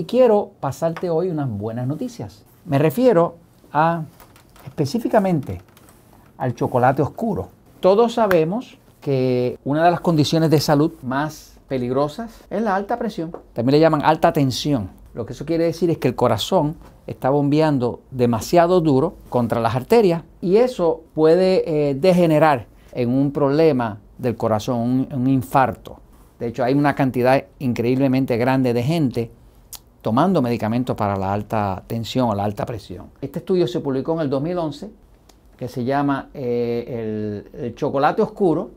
Y quiero pasarte hoy unas buenas noticias. Me refiero a específicamente al chocolate oscuro. Todos sabemos que una de las condiciones de salud más peligrosas es la alta presión. También le llaman alta tensión. Lo que eso quiere decir es que el corazón está bombeando demasiado duro contra las arterias y eso puede eh, degenerar en un problema del corazón, un, un infarto. De hecho, hay una cantidad increíblemente grande de gente tomando medicamentos para la alta tensión o la alta presión. Este estudio se publicó en el 2011 que se llama eh, el, chocolate oscuro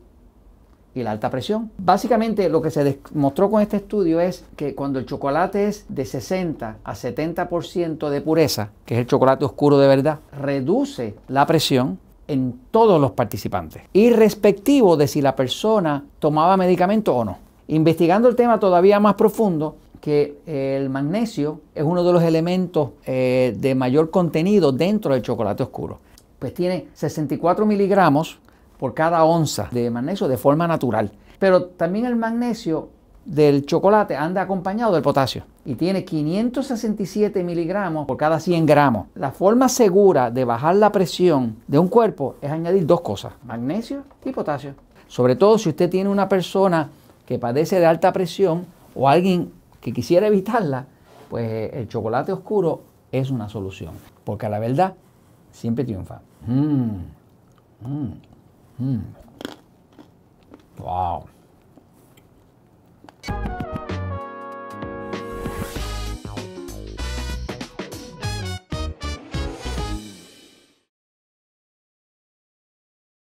y la alta presión. Básicamente lo que se demostró con este estudio es que cuando el chocolate es de 60 a 70% de pureza, que es el chocolate oscuro de verdad, reduce la presión en todos los participantes, irrespectivo de si la persona tomaba medicamento o no. Investigando el tema todavía más profundo, que el magnesio es uno de los elementos eh, de mayor contenido dentro del chocolate oscuro pues tiene 64 miligramos por cada onza de magnesio de forma natural. Pero también el magnesio del chocolate anda acompañado del potasio y tiene 567 miligramos por cada 100 gramos. La forma segura de bajar la presión de un cuerpo es añadir dos cosas, magnesio y potasio. Sobre todo si usted tiene una persona que padece de alta presión o alguien que quisiera evitarla, pues el chocolate oscuro es una solución, porque la verdad siempre triunfa. Mmm. Mmm. Mmm. Wow.